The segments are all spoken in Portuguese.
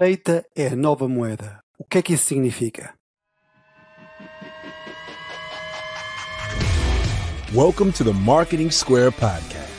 Data é a nova moeda. O que é que isso significa? Welcome to the Marketing Square Podcast.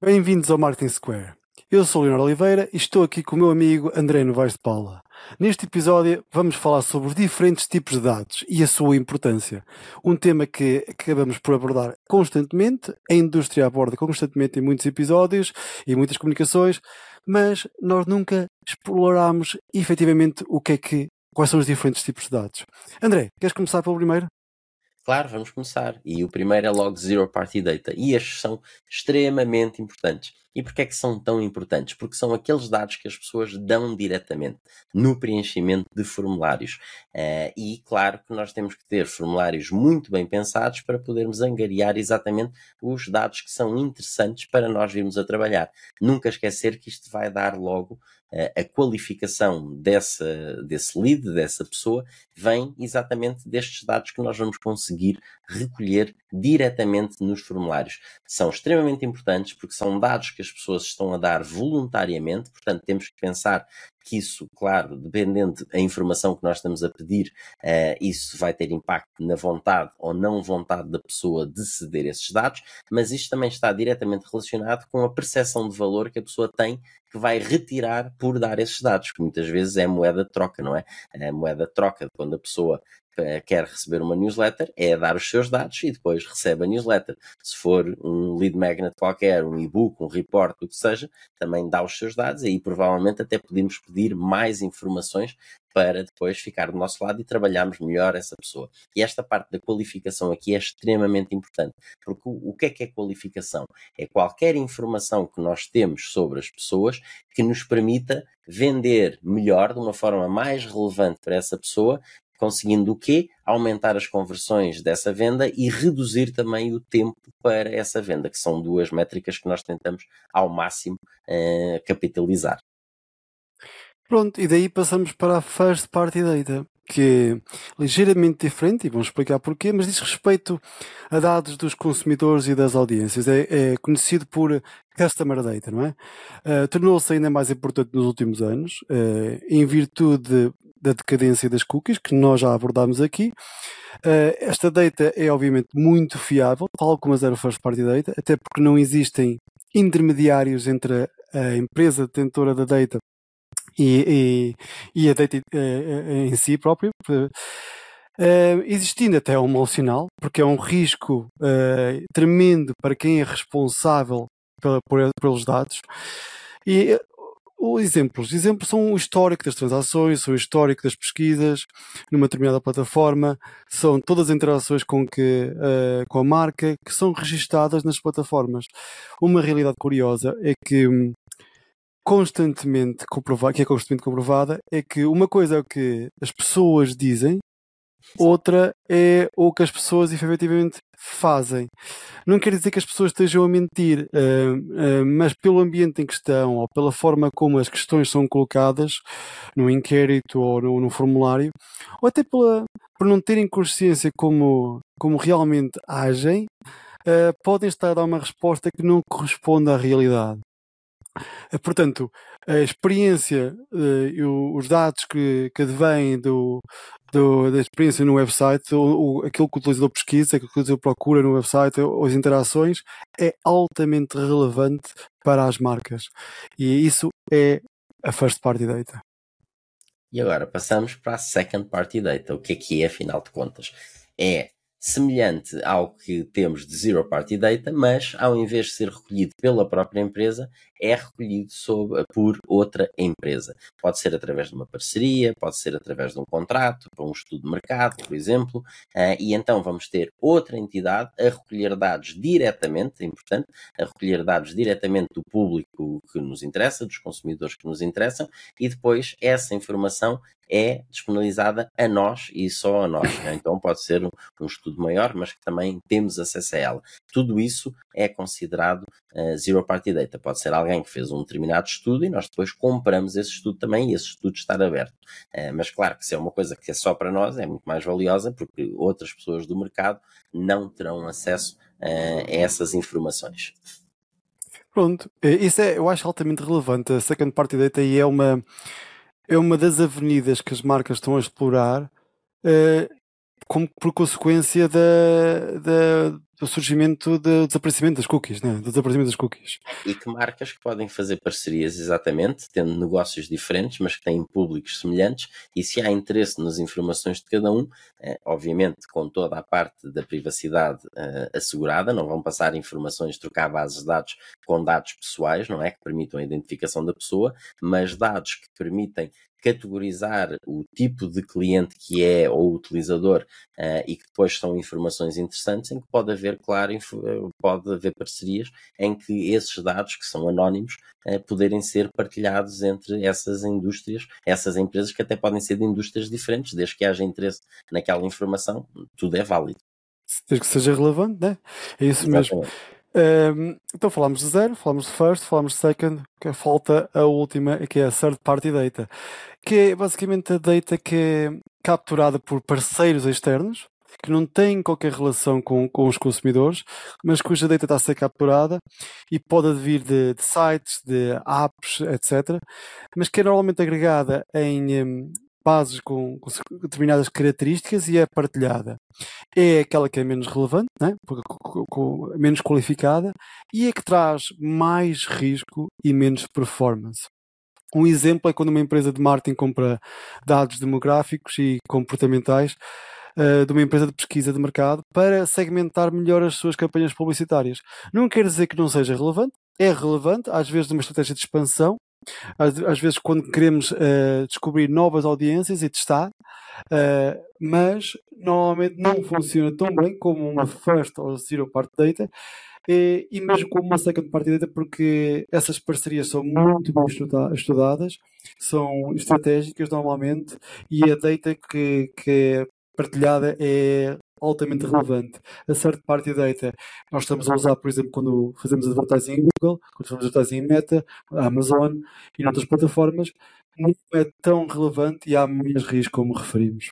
Bem-vindos ao Marketing Square. Eu sou o Leonardo Oliveira e estou aqui com o meu amigo André Novaes de Paula. Neste episódio vamos falar sobre os diferentes tipos de dados e a sua importância. Um tema que acabamos por abordar constantemente, a indústria aborda constantemente em muitos episódios e muitas comunicações, mas nós nunca exploramos efetivamente o que é que, quais são os diferentes tipos de dados. André, queres começar pelo primeiro? Claro, vamos começar. E o primeiro é logo Zero Party Data. E estes são extremamente importantes. E porquê é que são tão importantes? Porque são aqueles dados que as pessoas dão diretamente no preenchimento de formulários. Uh, e claro que nós temos que ter formulários muito bem pensados para podermos angariar exatamente os dados que são interessantes para nós virmos a trabalhar. Nunca esquecer que isto vai dar logo a qualificação dessa, desse lead, dessa pessoa, vem exatamente destes dados que nós vamos conseguir recolher diretamente nos formulários. São extremamente importantes porque são dados que as pessoas estão a dar voluntariamente, portanto, temos que pensar que isso, claro, dependendo da informação que nós estamos a pedir, uh, isso vai ter impacto na vontade ou não vontade da pessoa de ceder esses dados, mas isto também está diretamente relacionado com a percepção de valor que a pessoa tem que vai retirar por dar esses dados, que muitas vezes é moeda de troca, não é? A moeda de troca, quando a pessoa eh, quer receber uma newsletter, é dar os seus dados e depois recebe a newsletter. Se for um lead magnet qualquer, um e-book, um report, o que seja, também dá os seus dados e aí provavelmente até podemos pedir mais informações para depois ficar do nosso lado e trabalharmos melhor essa pessoa. E esta parte da qualificação aqui é extremamente importante, porque o, que é que é qualificação? É qualquer informação que nós temos sobre as pessoas que nos permita vender melhor, de uma forma mais relevante para essa pessoa, conseguindo o quê? Aumentar as conversões dessa venda e reduzir também o tempo para essa venda, que são duas métricas que nós tentamos ao máximo uh, capitalizar. Pronto, e daí passamos para a First Party Data, que é ligeiramente diferente, e vamos explicar porquê, mas diz respeito a dados dos consumidores e das audiências. É, é conhecido por Customer Data, não é? Uh, Tornou-se ainda mais importante nos últimos anos, uh, em virtude da decadência das cookies, que nós já abordámos aqui. Uh, esta data é obviamente muito fiável, tal como a Zero First Party Data, até porque não existem intermediários entre a empresa detentora da data e, e, e a data uh, em si próprio. Uh, existindo até um sinal, porque é um risco tremendo para quem é responsável pela, por, pelos dados. E os exemplos. Exemplos são o histórico das transações, são o histórico das pesquisas numa determinada plataforma, são todas as interações com, que, uh, com a marca que são registadas nas plataformas. Uma realidade curiosa é que hum, constantemente comprovada, que é constantemente comprovada, é que uma coisa é o que as pessoas dizem outra é o que as pessoas efetivamente fazem. Não quer dizer que as pessoas estejam a mentir, uh, uh, mas pelo ambiente em questão ou pela forma como as questões são colocadas no inquérito ou no, no formulário, ou até pela, por não terem consciência como, como realmente agem, uh, podem estar a dar uma resposta que não corresponde à realidade. Portanto, a experiência e os dados que, que advêm do, do, da experiência no website, o, o, aquilo que o utilizador pesquisa, aquilo que o utilizador procura no website, as interações, é altamente relevante para as marcas. E isso é a first party data. E agora passamos para a second party data. O que é que é, afinal de contas? É semelhante ao que temos de Zero Party Data, mas ao invés de ser recolhido pela própria empresa, é recolhido sob, por outra empresa. Pode ser através de uma parceria, pode ser através de um contrato, para um estudo de mercado, por exemplo, uh, e então vamos ter outra entidade a recolher dados diretamente, é importante, a recolher dados diretamente do público que nos interessa, dos consumidores que nos interessam, e depois essa informação é disponibilizada a nós e só a nós. Né? Então pode ser um, um, estudo maior, mas que também temos acesso a ela. Tudo isso é considerado uh, zero party data. Pode ser alguém que fez um determinado estudo e nós depois compramos esse estudo também e esse estudo estar aberto. Uh, mas claro que se é uma coisa que é só para nós, é muito mais valiosa porque outras pessoas do mercado não terão acesso uh, a essas informações. Pronto, isso é, eu acho altamente relevante. A second party data e é uma, é uma das avenidas que as marcas estão a explorar uh, como por consequência da, da, do surgimento do desaparecimento das cookies, né? do desaparecimento das cookies. E que marcas que podem fazer parcerias exatamente, tendo negócios diferentes, mas que têm públicos semelhantes, e se há interesse nas informações de cada um, eh, obviamente com toda a parte da privacidade eh, assegurada, não vão passar informações, trocar bases de dados com dados pessoais, não é? Que permitam a identificação da pessoa, mas dados que permitem categorizar o tipo de cliente que é ou utilizador uh, e que depois são informações interessantes em que pode haver, claro, pode haver parcerias em que esses dados que são anónimos uh, poderem ser partilhados entre essas indústrias, essas empresas que até podem ser de indústrias diferentes, desde que haja interesse naquela informação, tudo é válido. Desde que seja relevante, né? É isso Exatamente. mesmo. Um, então falámos de zero, falámos de first, falámos de second, que falta a última, que é a third party data, que é basicamente a data que é capturada por parceiros externos, que não têm qualquer relação com, com os consumidores, mas cuja data está a ser capturada e pode vir de, de sites, de apps, etc., mas que é normalmente agregada em bases com, com, determinadas características e é partilhada. É aquela que é menos relevante, né? Porque, com, com, menos qualificada e é que traz mais risco e menos performance. Um exemplo é quando uma empresa de marketing compra dados demográficos e comportamentais uh, de uma empresa de pesquisa de mercado para segmentar melhor as suas campanhas publicitárias. Não quer dizer que não seja relevante, é relevante, às vezes numa estratégia de expansão, às, às vezes quando queremos uh, descobrir novas audiências e testar, uh, mas normalmente não funciona tão bem como uma first ou zero part data e, e mesmo como uma second data porque essas parcerias são muito bem estudadas, são estratégicas normalmente e a data que, que é partilhada é altamente relevante. A third party data nós estamos a usar, por exemplo, quando fazemos advertising em Google, quando fazemos advertising em Meta, Amazon e noutras plataformas, não é tão relevante e há menos risco como referimos.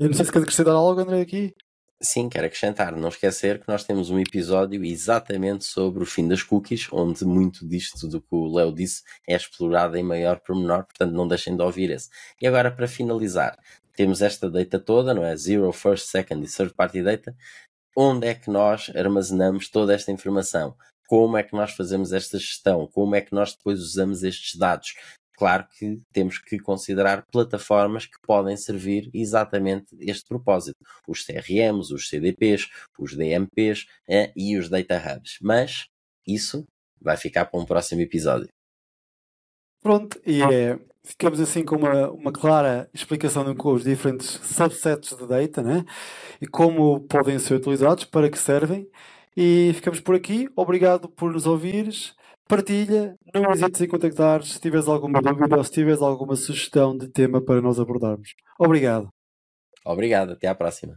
Eu não sei se quer acrescentar algo, André, aqui. Sim, quero acrescentar, não esquecer que nós temos um episódio exatamente sobre o fim das cookies, onde muito disto do que o Léo disse é explorado em maior pormenor, portanto não deixem de ouvir esse. E agora, para finalizar, temos esta data toda, não é? Zero, first, second e third party data. Onde é que nós armazenamos toda esta informação? Como é que nós fazemos esta gestão? Como é que nós depois usamos estes dados? Claro que temos que considerar plataformas que podem servir exatamente este propósito. Os CRMs, os CDPs, os DMPs eh, e os Data Hubs. Mas isso vai ficar para um próximo episódio. Pronto, e é, ficamos assim com uma, uma clara explicação com os diferentes subsets de data né? e como podem ser utilizados, para que servem. E ficamos por aqui. Obrigado por nos ouvires. Partilha, não hesites em contactar se tiveres alguma dúvida ou se tiveres alguma sugestão de tema para nós abordarmos. Obrigado. Obrigado, até à próxima.